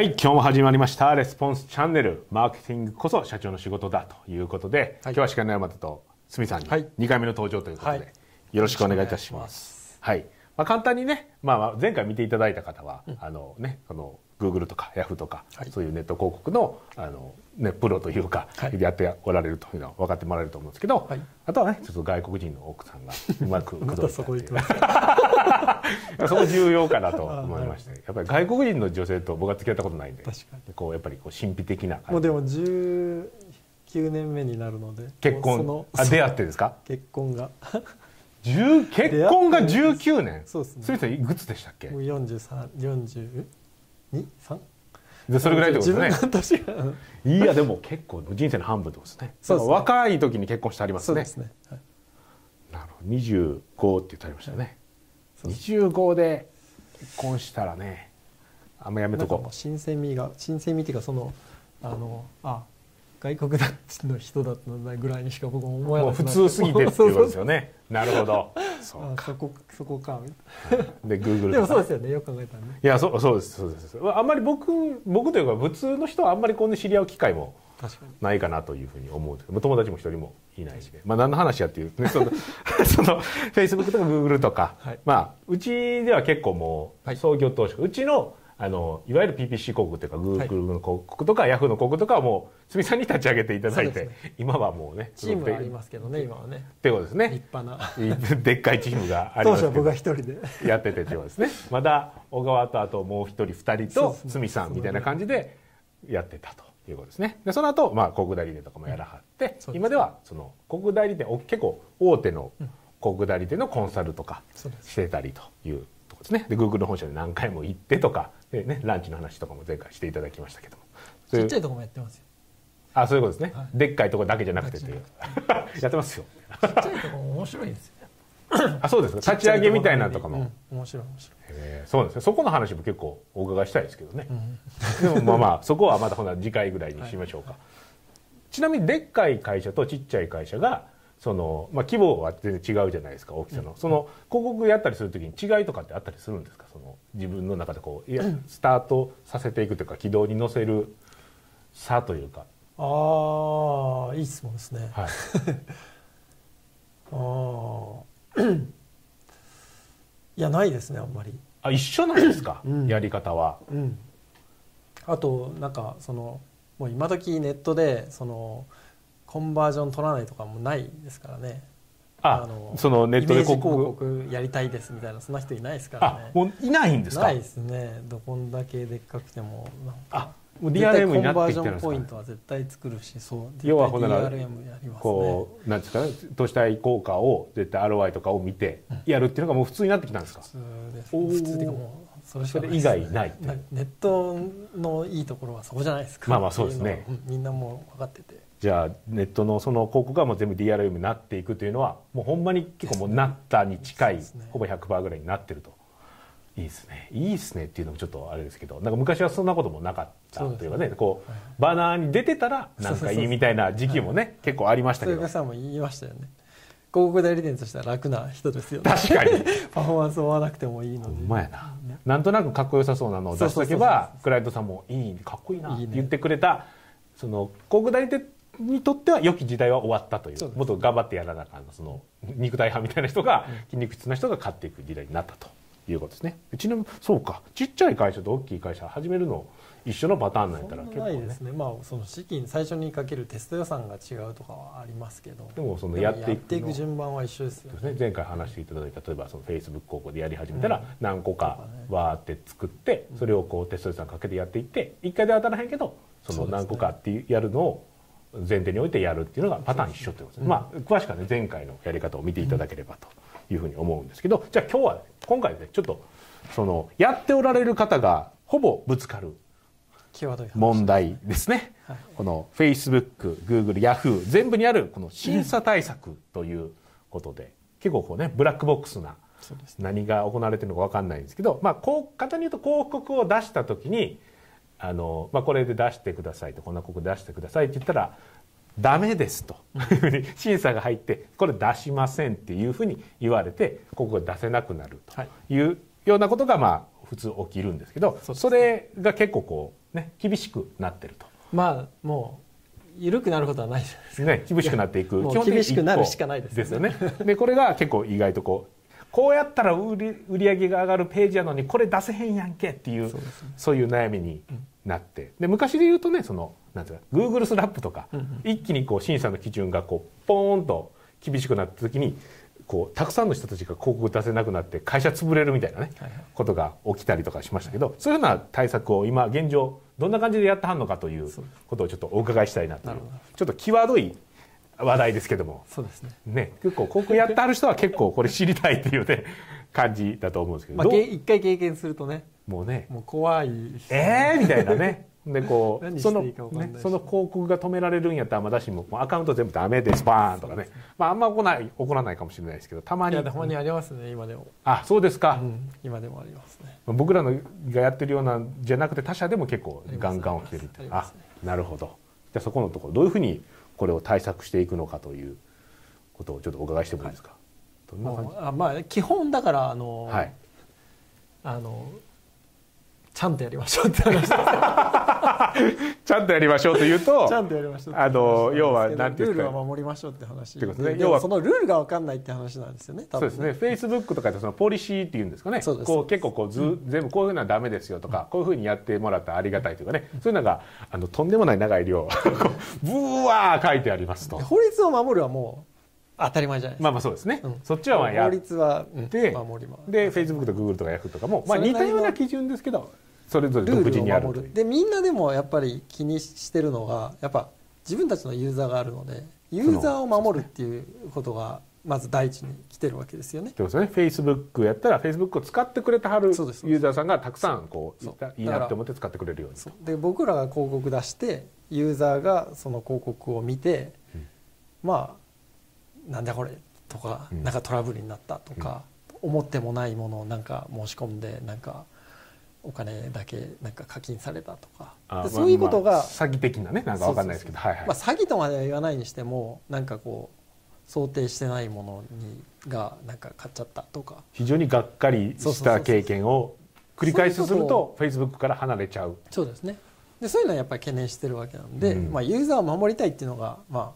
はい今日も始まりましたレスポンスチャンネルマーケティングこそ社長の仕事だということで、はい。今日は鹿の山田と鷲見さんにはい。2回目の登場ということで、はい。よろしくお願いいたします。はい。まあ、簡単にね、まあまあ、前回見ていただいた方は、あのねこの Google とか Yahoo とか、はい、そういうネット広告のあの、ね、プロというか、はい、やっておられるというのは分かってもらえると思うんですけど、はい、あとはねちょっと外国人の奥さんがうまく 口説いたそこ そこ重要かなと 思いまして。やっぱり外国人の女性と僕は付き合ったことないんでこうやっぱりこう神秘的な感じ。もうでも19年目になるので結婚。あ出会ってですか？結婚が。結婚が19年？そうですね。それいくつでしたっけ？もう4340 23? でそれぐらいってことですね。いやでも結構人生の半分ってことですね。そうですね若い時に結婚してありますね。そうですね。はい、なるほど。二十五って言ってありましたよね。二十五で結婚したらね、あんまやめとこう。新鮮味が新鮮味っていうかそのあのあ外国だの人だったぐらいにしか僕もう思えなくな普通すぎてっていうことですよね。なるほど。そうあそこそこか。みたいで Google なでもそうですよね。よく考えたらね。いやそうそうです。そうです。あんまり僕僕というか普通の人はあんまりこんな知り合う機会もないかなというふうに思う友達も一人もいないし。で、まあ、何の話やっていう、ね、その その Facebook とか Google とか、はい。まあ、うちでは結構もうはい。創業当初、うちのあのいわゆる PPC 広告というか Google の広告とか Yahoo の広告とかはもう鷲見さんに立ち上げていただいて、そうで今はもうねチームはありすますけどね今はね。ってことです立ね派な。でっかいチームがあり当ますけど。初は僕が一人で。やっててってことですね。まだ小川とあともう一人二人と鷲見さんみたいな感じでやってたということですね。でその後、まあ広告代理店とかもやらはって、そうです今ではその広告代理店お結構大手の広告代理店のコンサルとかしてたりというとですね。で Google の本社で何回も行ってとかで、ね、ランチの話とかも前回していただきましたけど。もちっちゃいとこもやってますよ。あそういうことですね、はい。でっかいところだけじゃなくてっていう。やってますよ。ちっちゃいとこも面白いですよ。あそうですか。立ち上げみたいなのとかも、うん面白い面白い。えーそうですね。そこの話も結構お伺いしたいですけどね、でもまあまあそこはまたほな次回ぐらいにしましょうか、ちなみにでっかい会社とちっちゃい会社がその、まあ、規模は全然違うじゃないですか大きさの、その広告やったりするときに違いとかってあったりするんですか？その自分の中でこういやスタートさせていくというか軌道に乗せる差というか、ああいい質問ですね。はい、ああ いやないですねあんまり。あ一緒なんですか、うん。やり方は。うん。あとなんかそのもう今時ネットでそのコンバージョン取らないとかもないですからね。あのそのネットで広広告告やりたいですみたいなそんな人いないですからあねもういないんですか？ないですね。どこんだけでっかくてもなんかあもう DRM になっていってコンバージョンるんですかポイントは絶対作るしそう要はほんなら DRM やりますね。こうなんですかね投資対効果を絶対 ROI とかを見てやるっていうのがもう普通になってきたんですか？普通です。普通っていうかもうそれそれ以外ないってなネットのいいところはそこじゃないですか。まあまあそうですね。みんなもう分かってて。じゃあネットのその広告がもう全部 DRM になっていくというのはもうほんまに結構もうなったに近い、ね。ほぼ100%ぐらいになってると。いいですね。いいですねっていうのもちょっとあれですけどなんか昔はそんなこともなかったというかねこうはいバナーに出てたらなんかいいみたいな時期もね結構ありましたけど。そういう方も言いましたよね。広告代理店としては楽な人ですよね。確かに。パフォーマンスを追わなくてもいいのほでんまやな。なんとなくかっこよさそうなのを出しとけばクライアントさんも「いいかっこいいな」って言ってくれたその広告代理店にとっては良き時代は終わったというもっと頑張ってやらなあかんのその肉体派みたいな人が筋肉質な人が勝っていく時代になったということですね。ちなみにそうか。ちっちゃい会社と大きい会社始めるの一緒のパターンなんやったら結構ね。なないですね。まあその資金最初にかけるテスト予算が違うとかはありますけど。でもそのやっていく順番は一緒ですよね。ね、前回話していただいた例えばそのフェイスブック広告でやり始めたら何個かわーって作ってそれをこうテスト予算かけてやっていって1回で当たらへんけどその何個かっていうやるのを前提に置いてやるっていうのがパターン一緒ということですね、まあ詳しくはね前回のやり方を見ていただければというふうに思うんですけどじゃあ今日はね今回ねちょっとそのやっておられる方がほぼぶつかる問題ですね、はい。この Facebook、Google、Yahoo 全部にあるこの審査対策ということで、結構こうねブラックボックスな何が行われてるのか分かんないんですけど、まあ、こう簡単に言うと広告を出した時にあの、まあ、これで出してくださいとこんな広告出してくださいって言ったらダメですと。審査が入ってこれ出しませんっていうふうに言われて広告が出せなくなると。はい。いうようなことがまあ普通起きるんですけどそれが結構こうね厳しくなってると。まあもう緩くなることはないじゃないですかね、厳しくなっていく。もう基本的に厳しくなるしかないですよね。でこれが結構意外とこうこうやったら売り売り上げが上がるページやのにこれ出せへんやんけっていうそうね。そういう悩みになって。で昔で言うとねそのなんていうか Google スラップとか、うんうん。一気にこう審査の基準がこうポーンと厳しくなった時にこうたくさんの人たちが広告出せなくなって会社潰れるみたいなね、はいはい。ことが起きたりとかしましたけどそういうような対策を今現状どんな感じでやってはんのかということをちょっとお伺いしたいなというちょっと際どい話題ですけども。そうですね。ね結構広告やってはる人は結構これ知りたいっていうね 感じだと思うんですけど、まあ一回経験するとねもうね。もう怖いえーみたいなねでこう何その,、ね、その広告が止められるんやったらまだしもアカウント全部ダメですバーンとかね。まああんま起こらない起こらないかもしれないですけどたまに。いやでほんまにありますね今でも、あそうですか、うん、今でもありますね。僕らのがやってるようなんじゃなくて他社でも結構ガンガン起きてるってあね。なるほど。じゃあそこのところどういうふうにこれを対策していくのかということをちょっとお伺いしてもいいですか、どんな感もうあまあ基本だからあの、じはい。あのちゃんとやりましょうって話です ちゃんとやりましょうというとちゃんとやりましょうあの話要はなんていうかルールは守りましょうって話。ってこと要はもそのルールが分かんないって話なんですよねそうですね、フェイスブックとかでそのポリシーっていうんですかね、こう結構こうず、全部こういうのはダメですよとか、こういうふうにやってもらったらありがたいというかね、そういうのがあのとんでもない長い量、ブワー書いてありますと。で。法律を守るはもう当たり前じゃないですか、まあまあそうですね、うん。そっちはまあや法っ律は、うん。で守ります。で、フェイスブックとかグーグルとかヤフーとかも、まあ、似たような基準ですけど、それぞれ独ルールを自にある。でみんなでもやっぱり気にしてるのがやっぱ自分たちのユーザーがあるのでユーザーを守るっていうことがまず第一に来てるわけですよね。ってことですね、フェイスブックやったら、フェイスブックを使ってくれてはるユーザーさんがたくさんこういいいなって思って使ってくれるように。そう。で僕らが広告出してユーザーがその広告を見て、うん。まあなんだこれとか、うん。なんかトラブルになったとか、思ってもないものをなんか申し込んでなんかお金だけなんか課金されたとか。そういうことが、まあ詐欺的なね、なんかわかんないですけど、詐欺とまでは言わないにしてもなんかこう想定してないものにがなんか買っちゃったとか。非常にがっかりした経験を繰り返しするとフェイスブックから離れちゃう。そうですね。でそういうのはやっぱり懸念してるわけなんで、うん。まあ、ユーザーを守りたいっていうのが、まあ、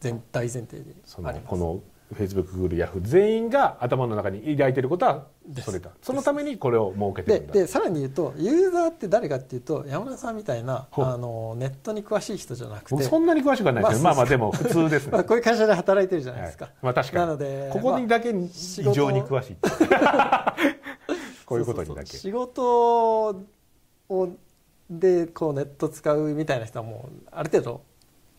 全大前提であります。このフェイスブックグーグルヤフー全員が頭の中に抱いていることはそれだ。そのためにこれを設けてでるんだ。でさらに言うとユーザーって誰かっていうと山田さんみたいなあのネットに詳しい人じゃなくて。僕そんなに詳しくはないですけど、まあまあまあでも普通ですね、まあ、こういう会社で働いてるじゃないですか、はい。まあ確かに。なのでここにだけ異常に詳しいこういうことにだけ。仕事をでこうネット使うみたいな人はもうある程度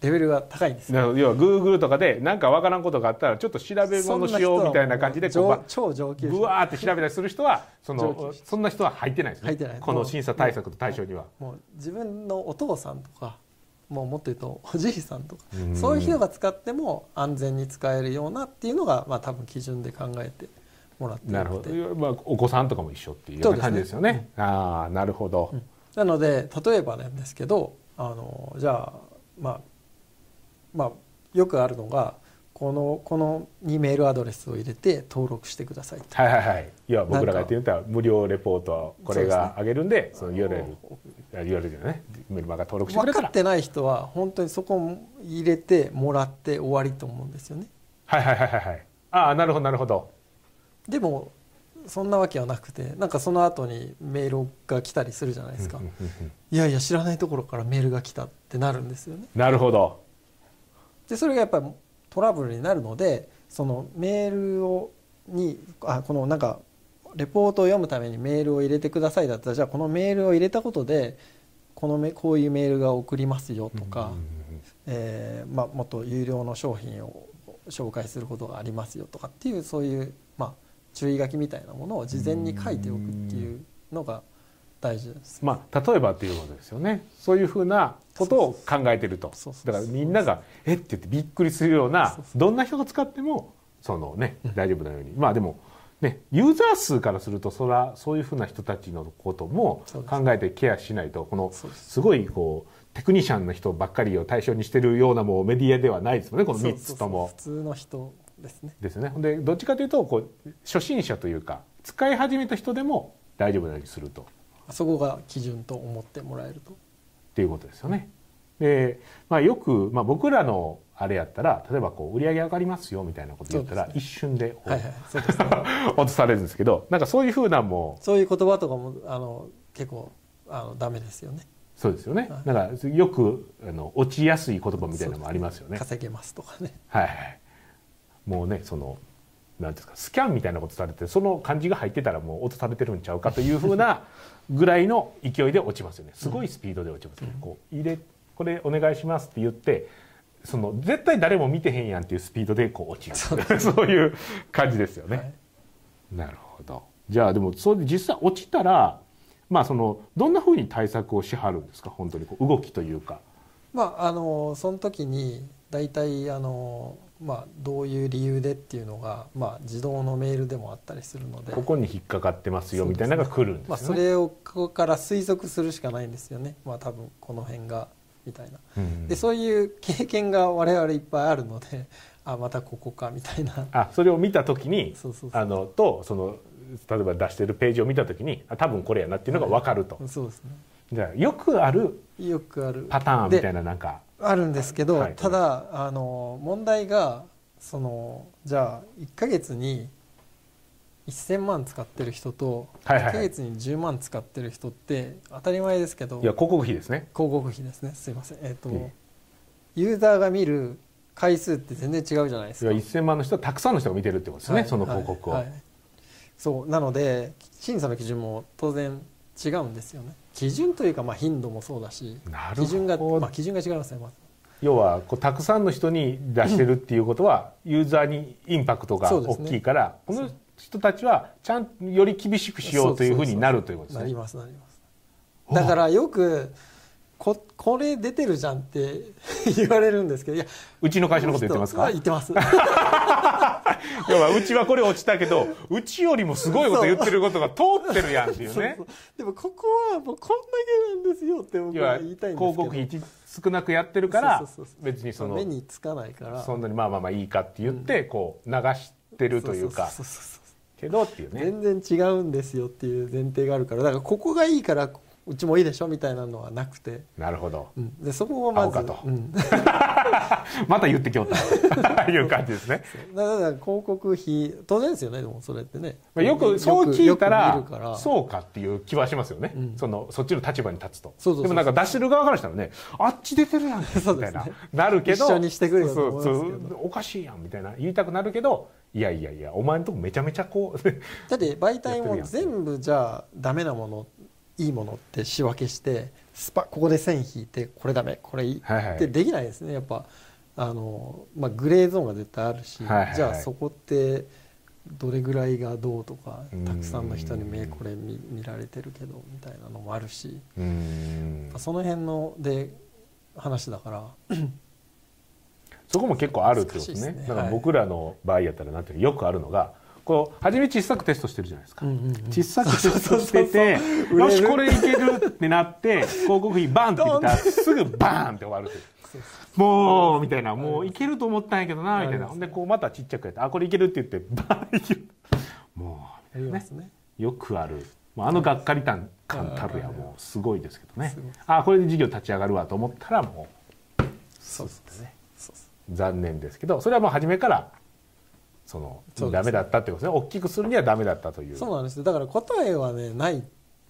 レベルが高いんですよ。なので要はグーグルとかで何かわからんことがあったらちょっと調べ物しようみたいな感じでこうば超上級者。ぶわーって調べたりする人はそ上のそんな人は入ってないですね。入ってない。この審査対策と対象には。もう自分のお父さんとかもうもっと言うとおじいさんとかうん。そういう人が使っても安全に使えるようなっていうのがまあ多分基準で考えてもらってなるほてど、まあ、お子さんとかも一緒っていう感じですよね。ああなるほど、なので例えばなんですけどあのじゃあまあまあよくあるのがこのこのにメールアドレスを入れて登録してくださいと。はいはいはい。いや僕らが言ってみたら無料レポートはこれがあげるんでその URL あ URL じゃないメルマガ登録してくれた分からってない人は本当にそこを入れてもらって終わりと思うんですよね。はいはいはいはいはい。ああなるほどなるほど。でもそんなわけはなくてなんかその後にメールが来たりするじゃないですか、いやいや知らないところからメールが来たってなるんですよね。なるほどでそれがやっぱりトラブルになるのでそのメールをにあこのなんかレポートを読むためにメールを入れてくださいだったらじゃあこのメールを入れたことでこのめこういうメールが送りますよとか、えーまあ、もっと有料の商品を紹介することがありますよとかっていうそういう、まあ、注意書きみたいなものを事前に書いておくっていうのが大事。です。まあ、例えばということですよね。そういうふうなことを考えてると。だからみんなが「えっ?」て言ってびっくりするようなどんな人が使ってもそのね大丈夫なように。まあでもねユーザー数からするとそらそういうふうな人たちのことも考えてケアしないとこのす。すごいこうテクニシャンの人ばっかりを対象にしてるようなもうメディアではないですもんねこの3つとも。普通の人ですね。ですよね。でどっちかというとこう初心者というか使い始めた人でも大丈夫なようにすると。そこが基準と思ってもらえると。っていうことですよね。で、まあ、よく、まあ、僕らのあれやったら例えばこう売り上げ上がりますよみたいなこと言ったら、そうです一瞬ではいはい 落とされるんですけどなんかそういうふうなんもそういう言葉とかもあの結構あのダメですよね。そうですよね、はい。なんかよくあの落ちやすい言葉みたいなのもありますよね。稼げますとかね。はいはい、もうねそのなんですかスキャンみたいなことされてその漢字が入ってたらもう落とされてるんちゃうかというふうな ぐらいの勢いで落ちますよね。すごいスピードで落ちますね、こう入れこれお願いしますって言ってその絶対誰も見てへんやんっていうスピードでこう落ちる。そう。いう感じですよね。はい。なるほど。じゃあでもそれで実際落ちたらまあそのどんなふうに対策をしはるんですか？本当にこう動きというか。まああのその時に大体あのまあどういう理由でっていうのがまあ自動のメールでもあったりするので。ここに引っかかってますよみたいなのが来るんですよね。まあそれをここから推測するしかないんですよね。まあ多分この辺がみたいな。うんでそういう経験が我々いっぱいあるので あまたここかみたいな。あそれを見た時にそうそうそう。あのとその例えば出してるページを見た時にあ多分これやなっていうのが分かると、そうですね。じゃあよくあるよくある。パターンみたいでななんかあるんですけど、はい。ただあの問題がそのじゃあ1ヶ月に1000万使ってる人とはいはいはい。1ヶ月に10万使ってる人って当たり前ですけどいや広告費ですね。広告費ですね。すいません。えっ、と、いえ。ユーザーが見る回数って全然違うじゃないですか。いや1000万の人はたくさんの人が見てるってことですね、はい。その広告を、はい。はい。そうなので審査の基準も当然違うんですよね基準というかまあ頻度もそうだし基準が、まあ、基準が違いますねまず要はこうたくさんの人に出してるっていうことは、ユーザーにインパクトが大きいから、この人たちはちゃんとより厳しくしようというふうになるということですね。なりますなります。だからよくここれ出てるじゃんって言われるんですけどいやうちの会社のこと言ってますか？あ言ってます 要はうちはこれ落ちたけどうちよりもすごいこと言ってることが通ってるやんっていうね。そうそう。でもここはもうこんだけなんですよって僕要はは言いたいんですけど。広告費少なくやってるから別にその目につかないから。そんなにまあまあまあいいかって言ってこう流してるというかそうそうそうそう。けどっていうね。全然違うんですよっていう前提があるからだからここがいいからうちもいいでしょみたいなのはなくて、なるほど。うん。でそこをまずうん、また言ってきよった。と いう感じですね。だから広告費当然ですよねでもそれってね、まあよくそう聞いたらそうかっていう気はしますよね、うん。そのそっちの立場に立つと。そうそうそうでもなんか出してる側からしたらねあっち出てるやん。みたいですね。な。なるけど一緒にしてくれそうそうおかしいやんみたいな言いたくなるけどいやいやいやお前んとこめちゃめちゃこうだって媒体も全部じゃあダメなものいいものって仕分けしてスパここで線引いてこれダメこれいいはいはい。ってできないですね。やっぱあの、まあ、グレーゾーンが絶対あるし、はいはいはい。じゃあそこってどれぐらいがどうとかうん。たくさんの人に目これ見見られてるけどみたいなのもあるし、その辺ので話だからそこも結構あるってことですね。ねだから僕らの場合やったらなんていうのよくあるのがこう初め小さくテストしてるじゃないですか、うんうんうん。小さくテストしててよしこれいけるってなって広告費バンって言ったらすぐバーンって終わるという。もうみたいな。もういけると思ったんやけどなみたいな。ほんでこうまたちっちゃくやってあこれいけるって言ってバーンいける。もやりますね。うよくある。もうあのがっかり感感たるや。はいもうすごいですけどね。あこれで事業立ち上がるわと思ったらもそうそうです。う残念ですけどそれはもう初めからそのそうですダメだったってことですね。大きくするにはダメだったという。そうなんです。よだから答えはねない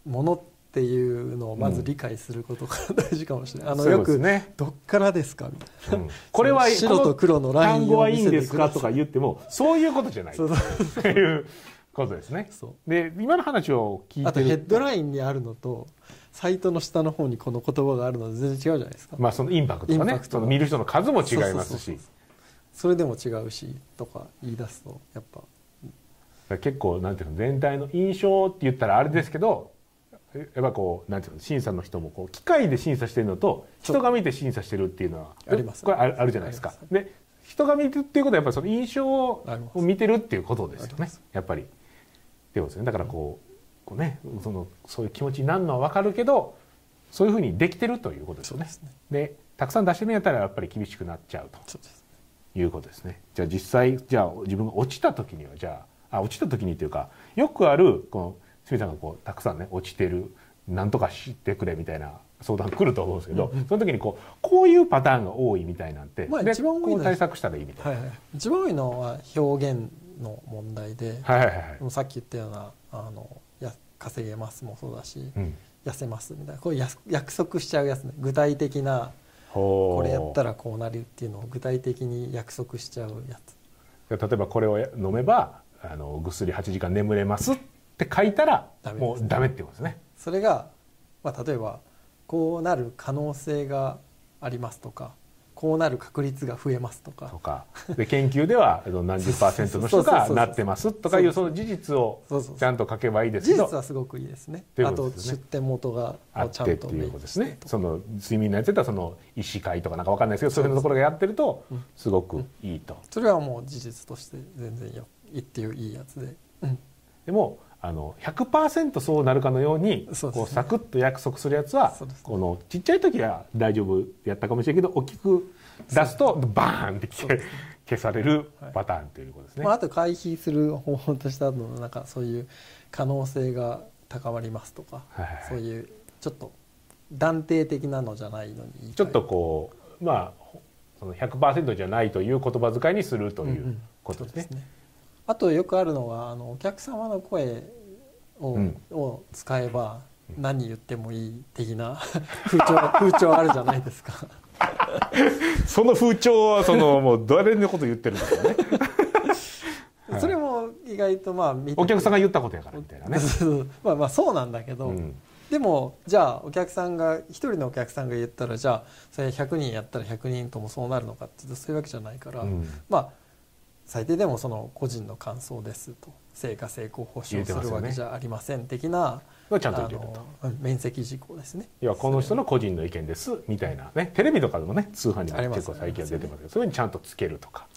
ものっていうのをまず理解することから大事かもしれない、あのよく、ね。どっからですかみたいな、うん。これは 白と黒のラインを単語はいいんですかとか言ってもそういうことじゃない。そうっていうことですね。そう。で今の話を聞いてるあとヘッドラインにあるのとサイトの下の方にこの言葉があるのと全然違うじゃないですか、まあそのインパクトイが。ねその見る人の数も違いますそうそうそうしそうそれでも違うしとか言い出すとやっぱ。結構なんていうの全体の印象って言ったらあれですけどやっぱこうなんていうの審査の人もこう機械で審査してるのと人が見て審査してるっていうのはあります。これあるあるじゃないですか。で人が見てるっていうことはやっぱりその印象を見てるっていうことですよねやっぱり。ってことですねだからこうこうねそのそういう気持ちになるのは分かるけどそういうふうにできてるということですよね。でたくさん出してるんやったらやっぱり厳しくなっちゃうと。そうですいうことですね。じゃあ実際じゃあ自分が落ちた時にはじゃああ落ちた時にというかよくあるこの清水さんがこうたくさんね落ちてるなんとかしてくれみたいな相談来ると思うんですけど、その時にこうこういうパターンが多いみたいなんて、まあで一番多いの対策したらいいみたいな。はいはい、一番多いのは表現の問題で、はいはいはいさっき言ったようなあのや稼げますもそうだし、うん。痩せますみたいなこうや約束しちゃうやつね。具体的なこれやったらこうなるっていうのを具体的に約束しちゃうやつ。例えばこれを飲めばあのぐっすり8時間眠れますって書いたらもうダメってことですね。それが、まあ、例えばこうなる可能性がありますとかこうなる確率が増えますととか。かで研究では何十パーセントの人がなってますとかいうその事実をちゃんと書けばいいですけど。事実はすごくいいですね。とですね。出典元があっちゃんとてっていうことですね。その睡眠のやったらその医師会とかなんかわかんないですけどそういうところがやってるとうん。すごくいいと。それはもう事実として全然よいいっていういいやつで、うん、でもあの100%そうなるかのようにこうサクッと約束するやつはこのちっちゃい時は大丈夫やったかもしれないけど大きく出すとバーンって消されるパターンということですね。まあ、あと回避する方法としてはなんかそういう可能性が高まりますとか、はいはいはい。そういうちょっと断定的なのじゃないのにちょっとこうまあほその100%じゃないという言葉遣いにするということですね。そうあとよくあるのはあのお客様の声を,、うん。を使えば何言ってもいい的な 風潮 風潮あるじゃないですか。その風潮はそのもう誰のこと言ってるんですかね。はい。それも意外とまあお客さんが言ったことやからみたいなね。まあまあそうなんだけど、うん。でもじゃあお客さんが一人のお客さんが言ったらじゃあそれ100人やったら100人ともそうなるのかっていうとそういうわけじゃないから、うん。まあ最低でもその個人の感想ですと成果成功保証するわけじゃありません的な、はちゃんと言ってると。面積事項ですね。要はこの人の個人の意見ですみたいなね。テレビとかでもね通販にも結構最近は出てますけどそういうふうにちゃんとつけるとか。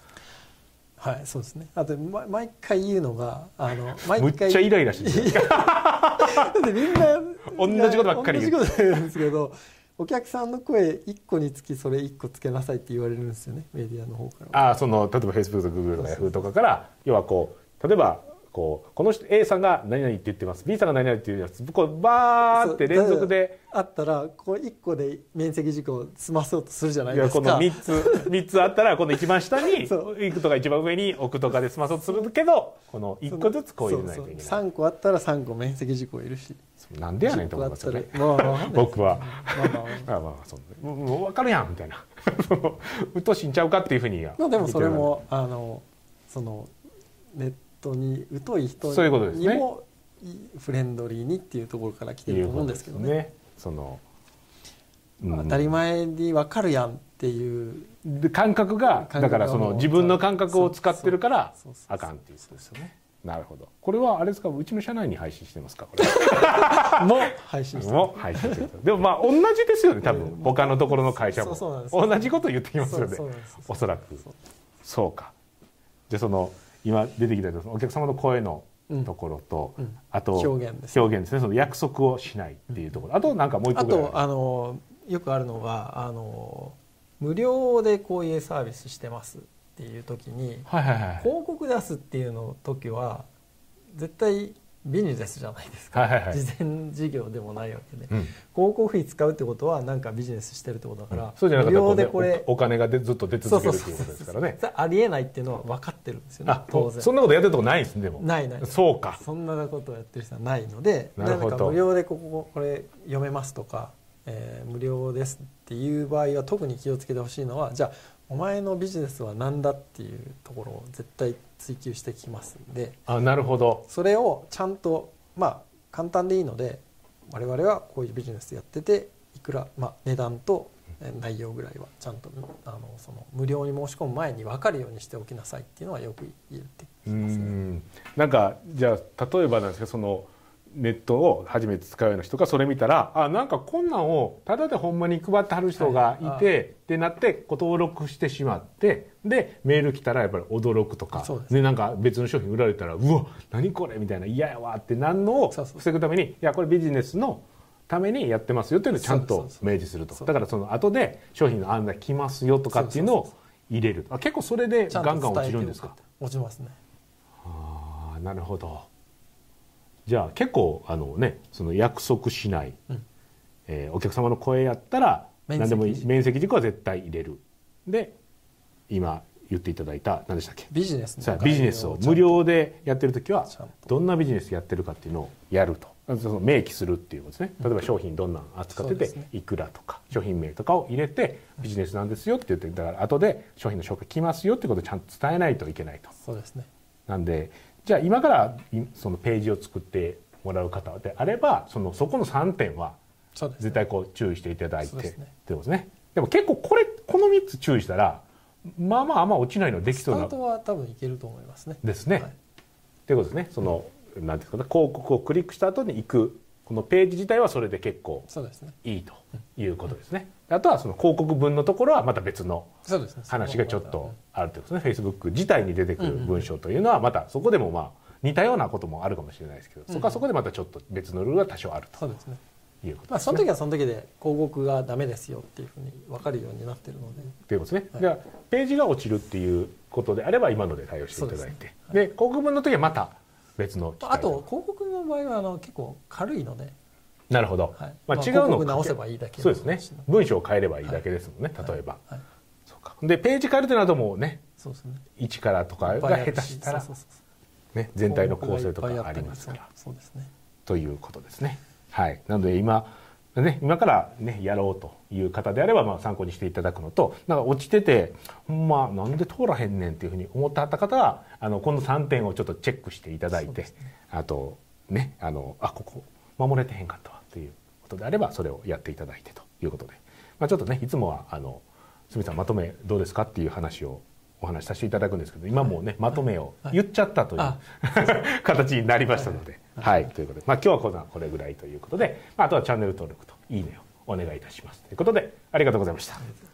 はいそうですね。あと、ま、毎回言うのがあの 毎むっ回ちゃイライラしてる だってみんな 同じことばっかり言う。同じこと言うんですけどお客さんの声1個につきそれ1個つけなさいって言われるんですよねメディアの方からは。ああその例えば Facebook とか Google とか Yahoo とかから要はこう例えばこうこの人 A さんが何々って言ってます。B さんが何々って言うやつ。こうバーって連続であったらこう1個で面積事項を済まそうとするじゃないいやこのですか3つ 三つあったらこの一番下に行くとか一番上に置くとかで済まそうとするけどこの1個ずつこう入れないといけない。そうそう3個あったら3個面積事項いるし。なんでやねんと10個思いますよね。まあわかんないです僕は。まあまあまあ。あまあそうもう分かるやんみたいな。うっとうしいんちゃうかっていうふうにはまあでもそれもあのそのネットに疎い人そういうことですね。にもいフレンドリーにっていうところから来てると思うんですけどねその、うん。当たり前に分かるやんっていう。で感覚がだからその自分の感覚を使ってるからあかんっていうことですよね。なるほど。これはあれですか？うちの社内に配信してますか？これ。も配信しても配信してる。でもまあ同じですよね多分。うん。他のところの会社も。同じこと言ってきますよね。おそらく。そうか。じゃあその今出てきたお客様の声のところと、うん。あと表現です表現ですね。その約束をしないっていうところ、あとなんかもう一あ個ぐらい。とあのよくあるのがあの無料でこういうサービスしてますっていう時にはいはいはい。広告出すっていうの時は絶対ビジネスじゃないですか、はいはいはい。事前事業でもないわけで、うん。広告費使うってことはなんかビジネスしてるってことだから、そうじゃなかったら無料でこれねおお金がでずっと出続けるっていうことですからね。ありえないっていうのは分かってるんですよねあ当然。そんなことやってるとこないですねでも。ないない。そうか。そんなことをやってる人はないのでなるか無料でこここれ読めますとか、えー無料ですっていう場合は特に気をつけてほしいのはじゃあお前のビジネスは何だっていうところを絶対追求してきますんであなるほどそれをちゃんとまあ簡単でいいので我々はこういうビジネスやってていくら、まあ、値段とえー内容ぐらいはちゃんとあのその無料に申し込む前に分かるようにしておきなさいっていうのはよく言ってうきますね。んなんかじゃあ例えばなんですそのネットを初めて使うような人がそれ見たらあなんかこんなんをただでほんまに配ってはる人がいて、はい。ってなってこう登録してしまってでメール来たらやっぱり驚くとかです。でなんか別の商品売られたらうわ何これみたいな嫌やわってなんのを防ぐためにいやこれビジネスのためにやってますよっていうのをちゃんと明示すると。だからその後で商品の案内来ますよとかっていうのを入れる。あ結構それでガンガン落ちるんですか？落ちますね。ああなるほどじゃあ結構あのねその約束しない、うん。えーお客様の声やったら何でもいい軸面積軸は絶対入れる。で今言っていただいた何でしたっけ？ビジネスのさあビジネスを無料でやってる時はどんなビジネスやってるかっていうのをやると。その明記するっていうことですね。例えば商品どんなん扱ってていくらとか商品名とかを入れてビジネスなんですよって言ってだから後で商品の紹介来ますよってことをちゃんと伝えないといけないと。そうですね。なんでじゃあ今からいそのページを作ってもらう方であればそのそこの3点は絶対こう注意していただいてってことですね。でも結構これこの3つ注意したらまあまああんま落ちないのできスタそうなートは多分いけると思いますね。ですね。はい。っていうことですね。そのなんていうかな広告をクリックした後に行くこのページ自体はそれで結構いいということですね。あとはその広告文のところはまた別の話がちょっとあるということですね。Facebook 自体に出てくる文章というのはまたそこでもまあ似たようなこともあるかもしれないですけど、そこはそこでまたちょっと別のルールが多少あるそうですね。ということまあですね。その時はその時で広告がダメですよっていうふうに分かるようになってるので。ということですね。はい。じゃあページが落ちるっていうことであれば今ので対応していただいて、で広告文の時はまた別のあと広告の場合はあの結構軽いので、なるほど。はいまあまあ違うのを直せばいいだけのそうですね。文章を変えればいいだけですもんね。はい例えば。はいそうか。でページ変えるとなどもね、そうですね一からとかが下手したらそうそうそうね全体の構成とかありますからそうですねということですね。はい。なので今ね今からねやろうという方であればまあ参考にしていただくのと、なんか落ちててほんまなんで通らへんねんっていうふうに思ってはった方はあのこの3点をちょっとチェックしていただいて、ね。あとねあのあここ守れてへんかったわということであればそれをやっていただいてということで、まあちょっとねいつもはあのすみさんまとめどうですかっていう話をお話しさせていただくんですけど今もうねまとめを言っちゃったという、あ。形になりましたので、はい、ということで、まあ、今日はこんなこれぐらいということで、まあ、あとはチャンネル登録といいねをお願いいたしますということでありがとうございました。